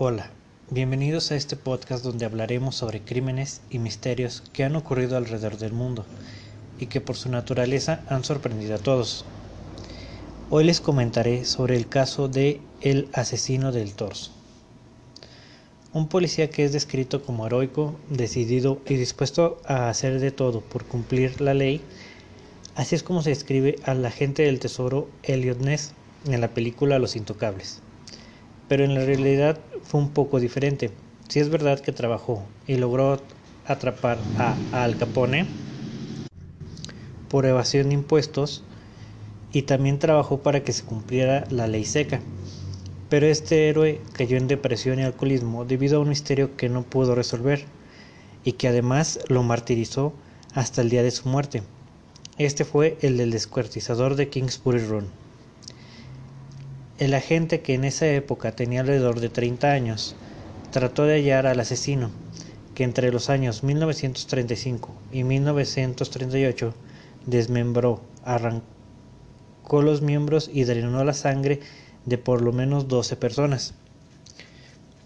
Hola, bienvenidos a este podcast donde hablaremos sobre crímenes y misterios que han ocurrido alrededor del mundo y que por su naturaleza han sorprendido a todos. Hoy les comentaré sobre el caso de El asesino del torso. Un policía que es descrito como heroico, decidido y dispuesto a hacer de todo por cumplir la ley, así es como se describe al agente del tesoro Elliot Ness en la película Los Intocables pero en la realidad fue un poco diferente. Si es verdad que trabajó y logró atrapar a, Al Capone por evasión de impuestos y también trabajó para que se cumpliera la ley seca. Pero este héroe cayó en depresión y alcoholismo debido a un misterio que no pudo resolver y que además lo martirizó hasta el día de su muerte. Este fue el del descuartizador de Kingsbury Run. El agente, que en esa época tenía alrededor de 30 años, trató de hallar al asesino, que entre los años 1935 y 1938 desmembró, arrancó los miembros y drenó la sangre de por lo menos 12 personas.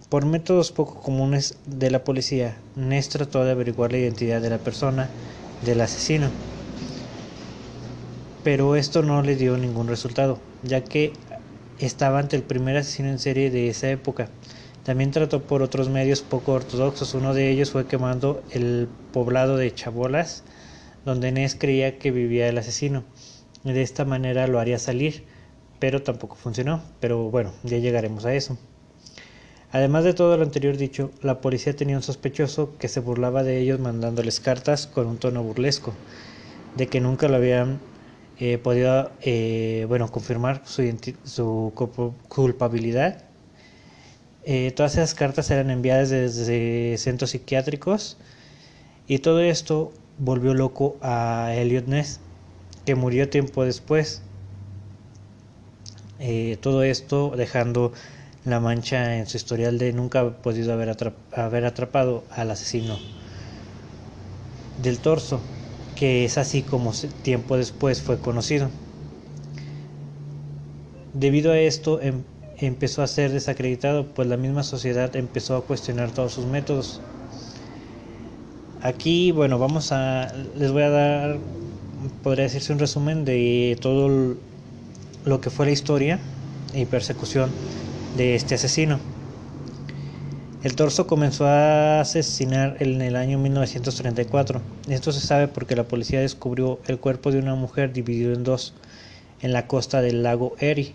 Por métodos poco comunes de la policía, Ness trató de averiguar la identidad de la persona del asesino, pero esto no le dio ningún resultado, ya que estaba ante el primer asesino en serie de esa época. También trató por otros medios poco ortodoxos. Uno de ellos fue quemando el poblado de Chabolas, donde Ness creía que vivía el asesino. De esta manera lo haría salir, pero tampoco funcionó. Pero bueno, ya llegaremos a eso. Además de todo lo anterior dicho, la policía tenía un sospechoso que se burlaba de ellos mandándoles cartas con un tono burlesco, de que nunca lo habían eh, podía eh, bueno, confirmar su, culpabilidad. Eh, todas esas cartas eran enviadas desde centros psiquiátricos y todo esto volvió loco a Elliot Ness, que murió tiempo después. todo esto dejando la mancha en su historial de nunca podido haber, haber atrapado al asesino del torso que es así como tiempo después fue conocido. Debido a esto em, empezó a ser desacreditado, pues la misma sociedad empezó a cuestionar todos sus métodos. Aquí, bueno, vamos a, les voy a dar, podría decirse un resumen de todo lo que fue la historia y persecución de este asesino. El torso comenzó a asesinar en el año 1934. Esto se sabe porque la policía descubrió el cuerpo de una mujer dividido en dos en la costa del lago Erie.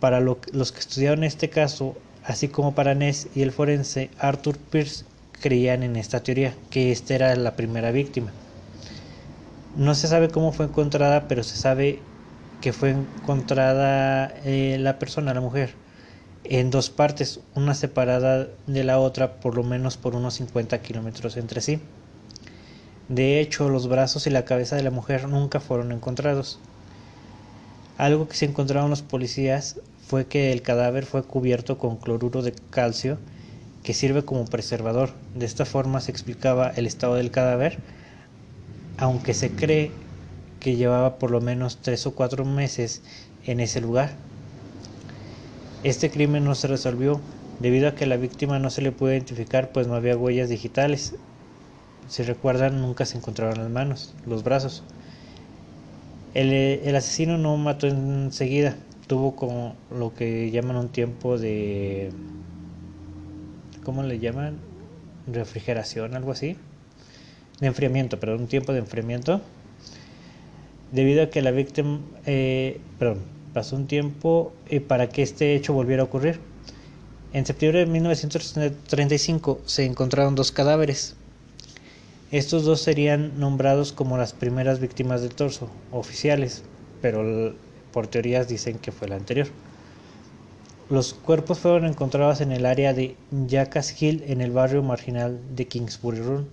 Para los que estudiaron este caso, así como para Ness y el forense Arthur Pierce, creían en esta teoría, que esta era la primera víctima. No se sabe cómo fue encontrada, pero se sabe que fue encontrada eh, la persona, la mujer en dos partes, una separada de la otra por lo menos por unos 50 kilómetros entre sí. De hecho, los brazos y la cabeza de la mujer nunca fueron encontrados. Algo que se encontraron los policías fue que el cadáver fue cubierto con cloruro de calcio que sirve como preservador. De esta forma se explicaba el estado del cadáver, aunque se cree que llevaba por lo menos tres o cuatro meses en ese lugar. Este crimen no se resolvió debido a que la víctima no se le pudo identificar pues no había huellas digitales. Si recuerdan, nunca se encontraron las manos, los brazos. El, asesino no mató enseguida, tuvo como lo que llaman un tiempo de... ¿Cómo le llaman? Refrigeración, algo así. De enfriamiento, perdón, un tiempo de enfriamiento. Debido a que la víctima... Eh, perdón, Pasó un tiempo eh, para que este hecho volviera a ocurrir. En septiembre de 1935 se encontraron dos cadáveres. Estos dos serían nombrados como las primeras víctimas del torso, oficiales, pero por teorías dicen que fue la anterior. Los cuerpos fueron encontrados en el área de Jackass Hill, en el barrio marginal de Kingsbury Run.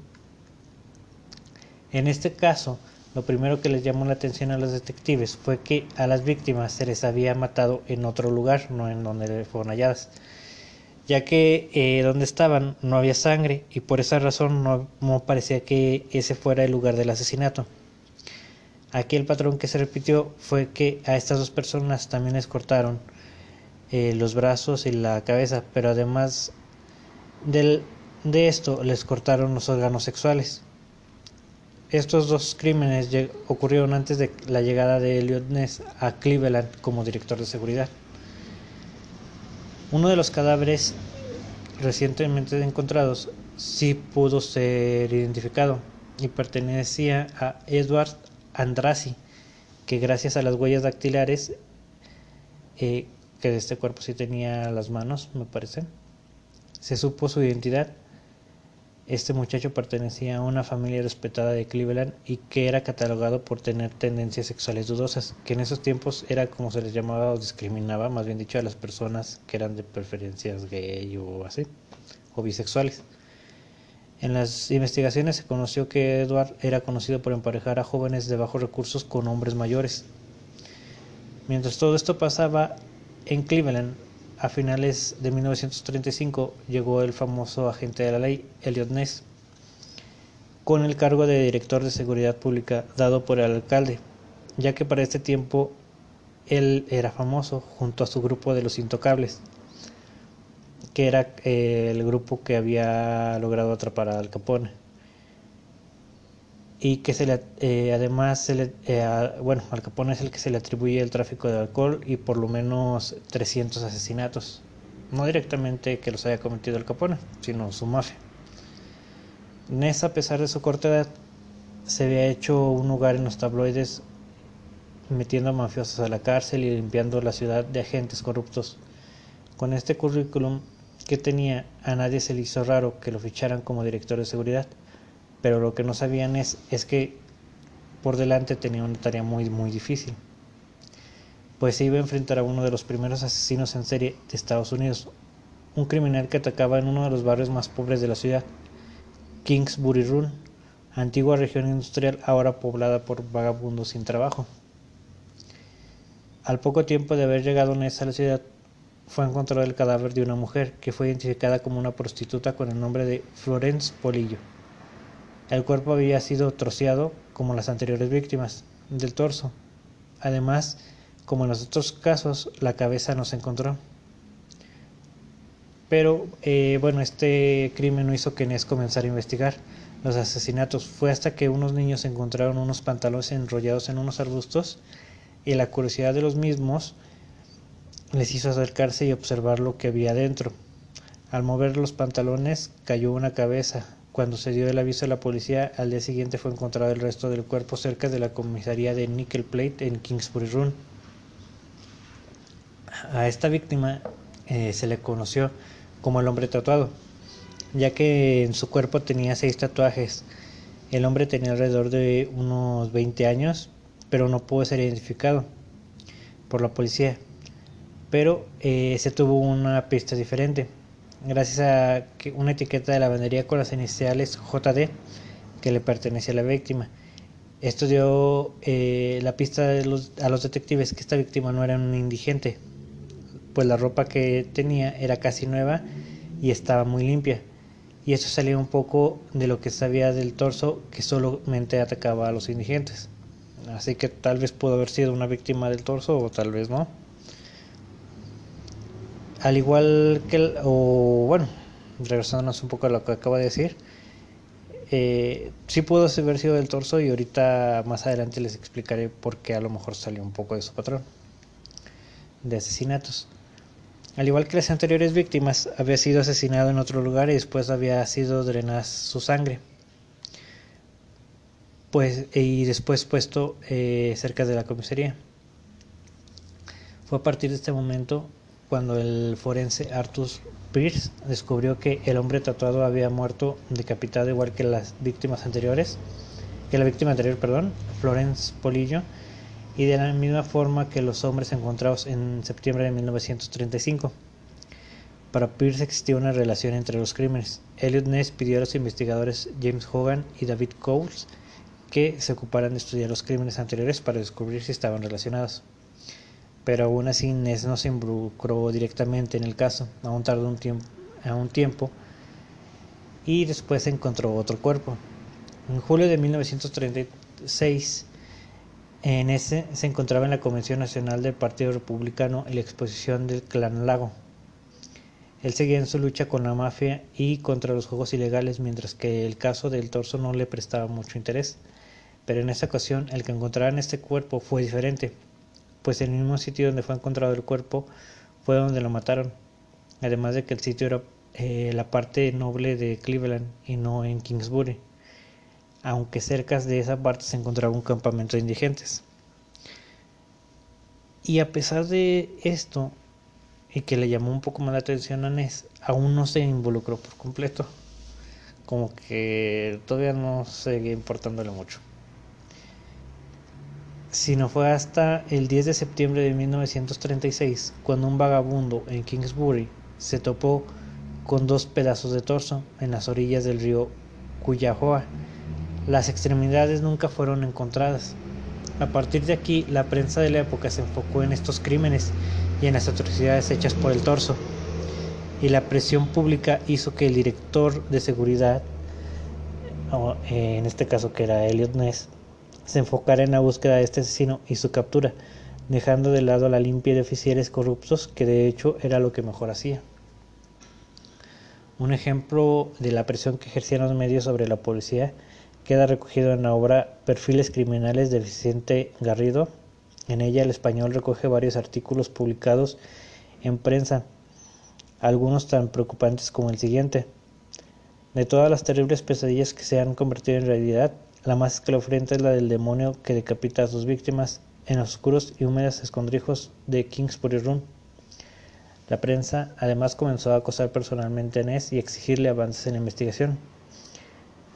En este caso, lo primero que les llamó la atención a los detectives fue que a las víctimas se les había matado en otro lugar, no en donde fueron halladas, ya que eh, donde estaban no había sangre y por esa razón no, parecía que ese fuera el lugar del asesinato. Aquí el patrón que se repitió fue que a estas dos personas también les cortaron eh, los brazos y la cabeza, pero además de esto les cortaron los órganos sexuales. Estos dos crímenes ocurrieron antes de la llegada de Elliot Ness a Cleveland como director de seguridad. Uno de los cadáveres recientemente encontrados sí pudo ser identificado y pertenecía a Edward Andrassi, que gracias a las huellas dactilares, eh, que de este cuerpo sí tenía las manos, me parece, se supo su identidad este muchacho pertenecía a una familia respetada de Cleveland y que era catalogado por tener tendencias sexuales dudosas, que en esos tiempos era como se les llamaba o discriminaba, más bien dicho, a las personas que eran de preferencias gay o así, o bisexuales. En las investigaciones se conoció que Edward era conocido por emparejar a jóvenes de bajos recursos con hombres mayores. Mientras todo esto pasaba en Cleveland, a finales de 1935 llegó el famoso agente de la ley, Elliot Ness, con el cargo de director de seguridad pública dado por el alcalde, ya que para este tiempo él era famoso junto a su grupo de los intocables, que era eh, el grupo que había logrado atrapar a Al Capone y que se le, eh, además se le, eh, bueno, Al Capone es el que se le atribuye el tráfico de alcohol y por lo menos 300 asesinatos. No directamente que los haya cometido Al Capone, sino su mafia. Ness, a pesar de su corta edad, se había hecho un lugar en los tabloides metiendo a mafiosos a la cárcel y limpiando la ciudad de agentes corruptos. Con este currículum que tenía, a nadie se le hizo raro que lo ficharan como director de seguridad pero lo que no sabían es, es que por delante tenía una tarea muy muy difícil, pues se iba a enfrentar a uno de los primeros asesinos en serie de Estados Unidos, un criminal que atacaba en uno de los barrios más pobres de la ciudad, Kingsbury Run, antigua región industrial ahora poblada por vagabundos sin trabajo. Al poco tiempo de haber llegado a la ciudad, fue encontrado el cadáver de una mujer que fue identificada como una prostituta con el nombre de Florence Polillo. El cuerpo había sido troceado como las anteriores víctimas del torso. Además, como en los otros casos, la cabeza no se encontró. Pero eh, bueno, este crimen no hizo que Ness comenzara a investigar los asesinatos. Fue hasta que unos niños encontraron unos pantalones enrollados en unos arbustos y la curiosidad de los mismos les hizo acercarse y observar lo que había dentro. Al mover los pantalones cayó una cabeza, cuando se dio el aviso a la policía, al día siguiente fue encontrado el resto del cuerpo cerca de la comisaría de Nickel Plate en Kingsbury Run. A esta víctima eh, se le conoció como el hombre tatuado, ya que en su cuerpo tenía seis tatuajes. El hombre tenía alrededor de unos 20 años, pero no pudo ser identificado por la policía. Pero eh, se tuvo una pista diferente gracias a una etiqueta de lavandería con las iniciales JD que le pertenece a la víctima. Esto dio eh, la pista a los detectives que esta víctima no era un indigente, pues la ropa que tenía era casi nueva y estaba muy limpia. Y esto salía un poco de lo que sabía del torso que solamente atacaba a los indigentes. Así que tal vez pudo haber sido una víctima del torso o tal vez no al igual que, el, o bueno, regresándonos un poco a lo que acabo de decir, eh, sí pudo haber sido del torso y ahorita más adelante les explicaré por qué a lo mejor salió un poco de su patrón de asesinatos. Al igual que las anteriores víctimas, había sido asesinado en otro lugar y después había sido drenada su sangre. Pues, y después puesto eh, cerca de la comisaría. Fue a partir de este momento cuando el forense Arthur Pierce descubrió que el hombre tatuado había muerto decapitado igual que las víctimas anteriores, que la víctima anterior, perdón, Florence Polillo, y de la misma forma que los hombres encontrados en septiembre de 1935. Para Pierce existía una relación entre los crímenes. Elliot Ness pidió a los investigadores James Hogan y David Coles que se ocuparan de estudiar los crímenes anteriores para descubrir si estaban relacionados pero aún así Ness no se involucró directamente en el caso, aún tardó un tiempo, un tiempo y después encontró otro cuerpo. En julio de 1936, En ese se encontraba en la Convención Nacional del Partido Republicano y la exposición del Clan Lago. Él seguía en su lucha con la mafia y contra los juegos ilegales, mientras que el caso del torso no le prestaba mucho interés. Pero en esta ocasión el que encontraran este cuerpo fue diferente, pues el mismo sitio donde fue encontrado el cuerpo fue donde lo mataron, además de que el sitio era eh, la parte noble de Cleveland y no en Kingsbury, aunque cerca de esa parte se encontraba un campamento de indigentes. Y a pesar de esto, y que le llamó un poco más la atención a Ness, aún no se involucró por completo. Como que todavía no seguía importándole mucho. Sino fue hasta el 10 de septiembre de 1936 cuando un vagabundo en Kingsbury se topó con dos pedazos de torso en las orillas del río Cuyahoga. Las extremidades nunca fueron encontradas. A partir de aquí, la prensa de la época se enfocó en estos crímenes y en las atrocidades hechas por el torso. Y la presión pública hizo que el director de seguridad, eh, en este caso que era Elliot Ness, se enfocara en la búsqueda de este asesino y su captura, dejando de lado la limpia de oficiales corruptos, que de hecho era lo que mejor hacía. Un ejemplo de la presión que ejercían los medios sobre la policía queda recogido en la obra Perfiles Criminales de Vicente Garrido, en ella el español recoge varios artículos publicados en prensa, algunos tan preocupantes como el siguiente. De todas las terribles pesadillas que se han convertido en realidad, la más escalofriante es la del demonio que decapita a sus víctimas en los oscuros y húmedos escondrijos de Kingsbury Run. La prensa además comenzó a acosar personalmente a Ness y exigirle avances en la investigación.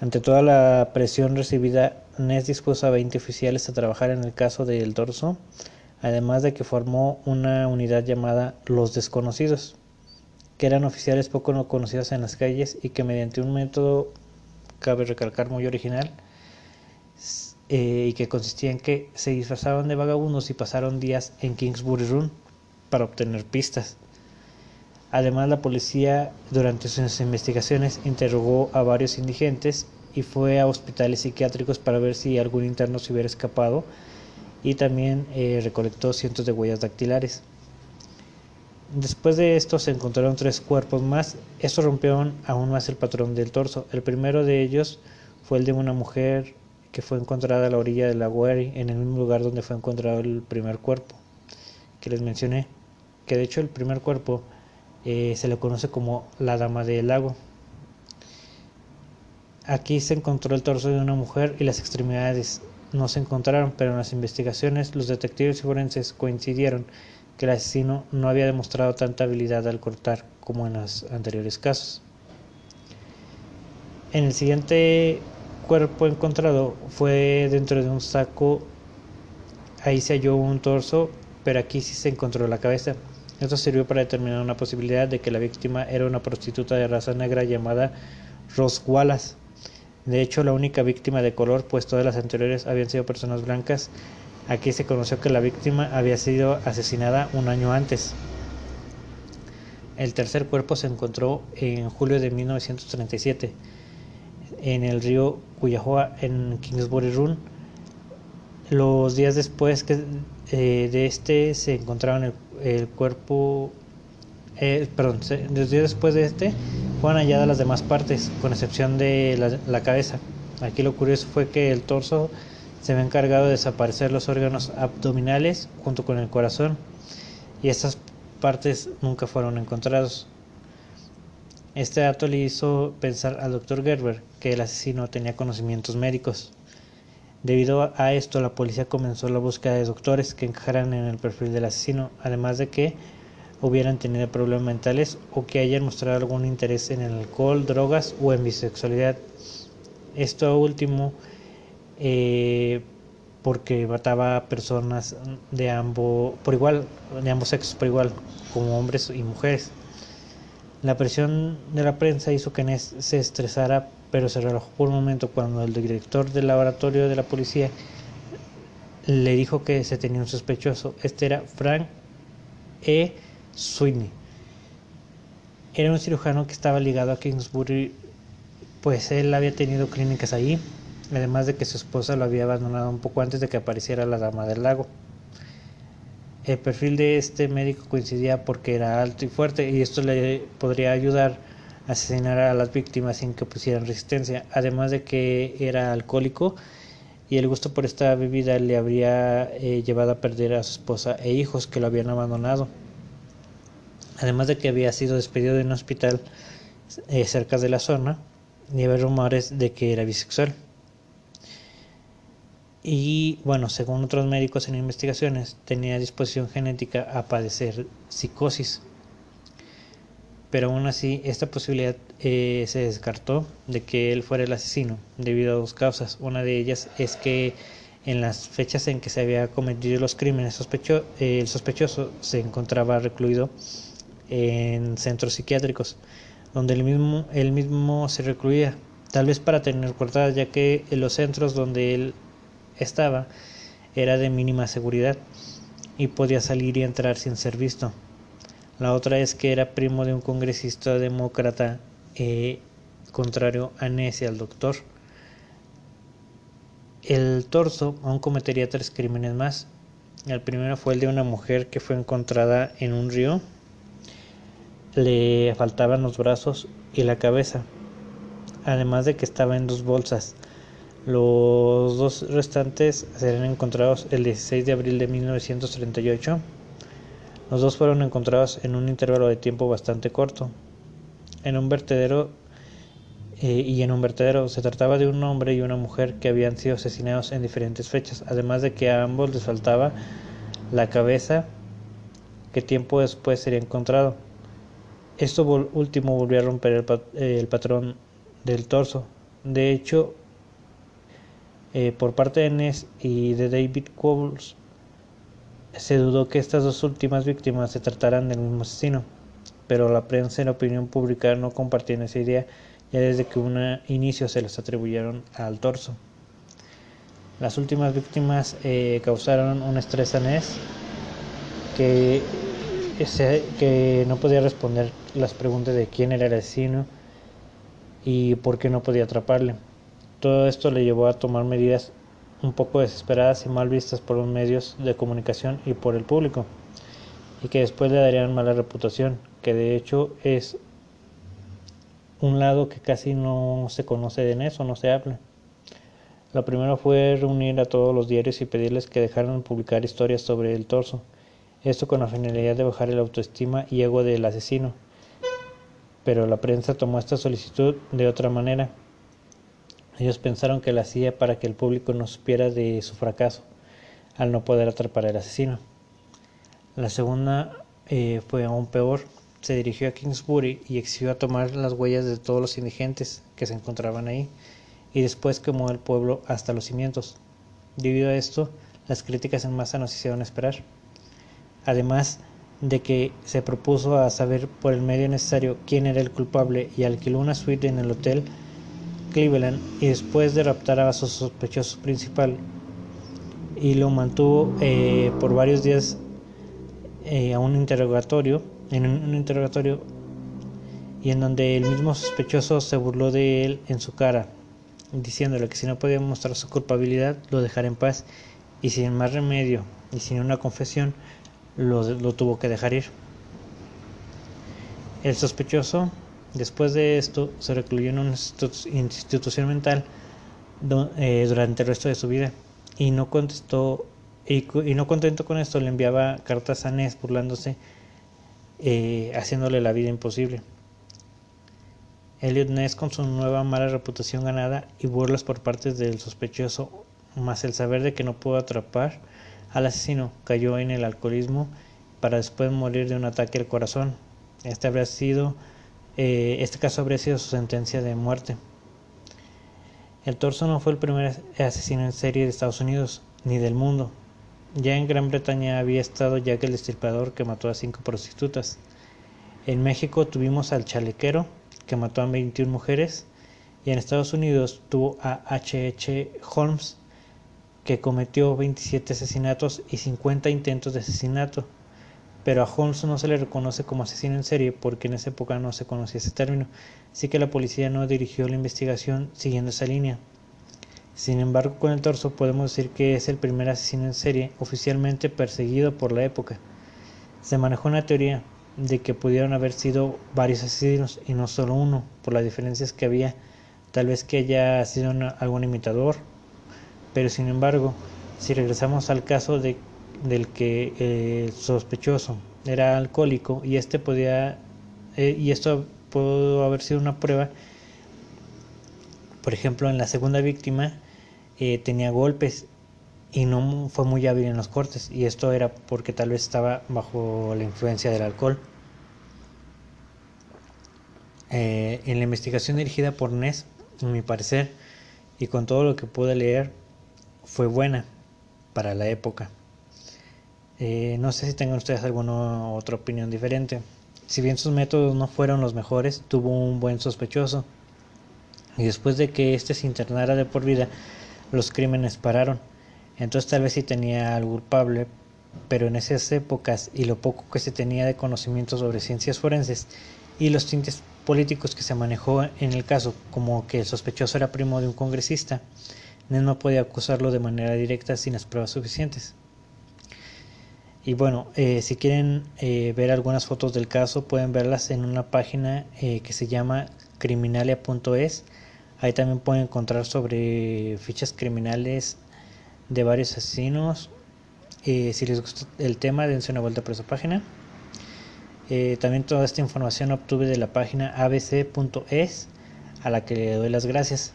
Ante toda la presión recibida, Ness dispuso a 20 oficiales a trabajar en el caso del torso, además de que formó una unidad llamada Los Desconocidos, que eran oficiales poco conocidos en las calles y que mediante un método, cabe recalcar, muy original, eh, y que consistía en que se disfrazaban de vagabundos y pasaron días en Kingsbury Run para obtener pistas. Además, la policía durante sus investigaciones interrogó a varios indigentes y fue a hospitales psiquiátricos para ver si algún interno se hubiera escapado y también eh, recolectó cientos de huellas dactilares. Después de esto se encontraron tres cuerpos más. Estos rompieron aún más el patrón del torso. El primero de ellos fue el de una mujer que fue encontrada a la orilla del lago Erie, en el mismo lugar donde fue encontrado el primer cuerpo que les mencioné. Que de hecho el primer cuerpo eh, se le conoce como la Dama del Lago. Aquí se encontró el torso de una mujer y las extremidades no se encontraron, pero en las investigaciones los detectives forenses coincidieron que el asesino no había demostrado tanta habilidad al cortar como en los anteriores casos. En el siguiente cuerpo encontrado fue dentro de un saco, ahí se halló un torso, pero aquí sí se encontró la cabeza. Esto sirvió para determinar una posibilidad de que la víctima era una prostituta de raza negra llamada Rose Wallace. De hecho, la única víctima de color, pues todas las anteriores habían sido personas blancas. Aquí se conoció que la víctima había sido asesinada un año antes. El tercer cuerpo se encontró en julio de 1937 en el río Cuyahoga en Kingsbury Run. Los días después que, eh, de este se encontraron el el cuerpo, eh, perdón, días después de este fueron halladas las demás partes, con excepción de la, cabeza. Aquí lo curioso fue que el torso se había encargado de desaparecer los órganos abdominales junto con el corazón y estas partes nunca fueron encontrados. Este dato le hizo pensar al doctor Gerber que el asesino tenía conocimientos médicos. Debido a esto, la policía comenzó la búsqueda de doctores que encajaran en el perfil del asesino, además de que hubieran tenido problemas mentales o que hayan mostrado algún interés en el alcohol, drogas o en bisexualidad. Esto último eh, porque mataba a personas de ambos por igual, de ambos sexos por igual, como hombres y mujeres. La presión de la prensa hizo que Ness se estresara pero se relajó por un momento cuando el director del laboratorio de la policía le dijo que se tenía un sospechoso. Este era Frank E. Sweeney. Era un cirujano que estaba ligado a Kingsbury, pues él había tenido clínicas ahí además de que su esposa lo había abandonado un poco antes de que apareciera la dama del lago. El perfil de este médico coincidía porque era alto y fuerte y esto le podría ayudar a asesinar a las víctimas sin que pusieran resistencia, además de que era alcohólico y el gusto por esta bebida le habría eh, llevado a perder a su esposa e hijos que lo habían abandonado. Además de que había sido despedido de un hospital eh, cerca de la zona y había rumores de que era bisexual. Y bueno, según otros médicos en investigaciones, tenía disposición genética a padecer psicosis. Pero aún así, esta posibilidad eh, se descartó de que él fuera el asesino, debido a dos causas. Una de ellas es que en las fechas en que se había cometido los crímenes, eh, el sospechoso se encontraba recluido en centros psiquiátricos, donde él mismo, él mismo se recluía, tal vez para tener cortadas, ya que en los centros donde él estaba era de mínima seguridad y podía salir y entrar sin ser visto. La otra es que era primo de un congresista demócrata eh, contrario a Ness y al doctor. El torso aún cometería tres crímenes más. El primero fue el de una mujer que fue encontrada en un río. Le faltaban los brazos y la cabeza, además de que estaba en dos bolsas. Los dos restantes serán encontrados el 16 de abril de 1938. Los dos fueron encontrados en un intervalo de tiempo bastante corto. En un vertedero eh, y en un vertedero se trataba de un hombre y una mujer que habían sido asesinados en diferentes fechas, además de que a ambos les faltaba la cabeza que tiempo después sería encontrado. Esto último volvió a romper el, el patrón del torso. De hecho, eh, por parte de Ness y de David Qualls, se dudó que estas dos últimas víctimas se trataran del mismo asesino, pero la prensa y la opinión pública no compartían esa idea ya desde que un inicio se les atribuyeron al torso. Las últimas víctimas eh, causaron un estrés a Ness que, que no podía responder las preguntas de quién era el asesino y por qué no podía atraparle. Todo esto le llevó a tomar medidas un poco desesperadas y mal vistas por los medios de comunicación y por el público, y que después le darían mala reputación, que de hecho es un lado que casi no se conoce de eso, no se habla. Lo primero fue reunir a todos los diarios y pedirles que dejaran publicar historias sobre el torso, esto con la finalidad de bajar el autoestima y ego del asesino. Pero la prensa tomó esta solicitud de otra manera ellos pensaron que lo hacía para que el público no supiera de su fracaso al no poder atrapar al asesino. La segunda eh, fue aún peor. Se dirigió a Kingsbury y exigió a tomar las huellas de todos los indigentes que se encontraban ahí y después quemó el pueblo hasta los cimientos. Debido a esto, las críticas en masa nos hicieron esperar. Además de que se propuso a saber por el medio necesario quién era el culpable y alquiló una suite en el hotel Cleveland y después de raptar a su sospechoso principal y lo mantuvo eh, por varios días eh, a un interrogatorio, en un, interrogatorio y en donde el mismo sospechoso se burló de él en su cara, diciéndole que si no podía mostrar su culpabilidad lo dejara en paz y sin más remedio y sin una confesión lo tuvo que dejar ir. El sospechoso Después de esto, se recluyó en una institución mental eh, durante el resto de su vida y no contestó y, no contento con esto le enviaba cartas a Ness burlándose, eh, haciéndole la vida imposible. Elliot Ness con su nueva mala reputación ganada y burlas por parte del sospechoso, más el saber de que no pudo atrapar al asesino, cayó en el alcoholismo para después morir de un ataque al corazón. Este habría sido eh, este caso habría sido su sentencia de muerte. El torso no fue el primer asesino en serie de Estados Unidos ni del mundo. Ya en Gran Bretaña había estado Jack el Destripador que mató a cinco prostitutas. En México tuvimos al Chalequero que mató a 21 mujeres y en Estados Unidos tuvo a H.H. H. Holmes que cometió 27 asesinatos y 50 intentos de asesinato pero a Holmes no se le reconoce como asesino en serie porque en esa época no se conocía ese término, así que la policía no dirigió la investigación siguiendo esa línea. Sin embargo, con el torso podemos decir que es el primer asesino en serie oficialmente perseguido por la época. Se manejó una teoría de que pudieron haber sido varios asesinos y no solo uno, por las diferencias que había, tal vez que haya sido algún imitador, pero sin embargo, si regresamos al caso de, del que el sospechoso era alcohólico y este podía eh, y esto pudo haber sido una prueba por ejemplo en la segunda víctima eh, tenía golpes y no fue muy hábil en los cortes y esto era porque tal vez estaba bajo la influencia del alcohol. Eh, en la investigación dirigida por Ness, en mi parecer, y con todo lo que pude leer, fue buena para la época. Eh, no sé si tengan ustedes alguna otra opinión diferente. Si bien sus métodos no fueron los mejores, tuvo un buen sospechoso. Y después de que éste se internara de por vida, los crímenes pararon. Entonces tal vez sí tenía al culpable, pero en esas épocas y lo poco que se tenía de conocimiento sobre ciencias forenses y los tintes políticos que se manejó en el caso, como que el sospechoso era primo de un congresista, no podía acusarlo de manera directa sin las pruebas suficientes. Y bueno, eh, si quieren eh, ver algunas fotos del caso, pueden verlas en una página eh, que se llama criminalia.es Ahí también pueden encontrar sobre fichas criminales de varios asesinos. Si les gusta el tema, dense una vuelta por esa página. También toda esta información obtuve de la página abc.es, a la que le doy las gracias.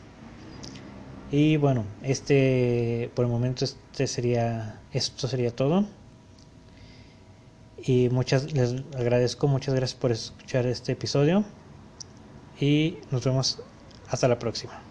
Y bueno, este por el momento este sería esto sería todo. Y muchas les agradezco, muchas gracias por escuchar este episodio y nos vemos hasta la próxima.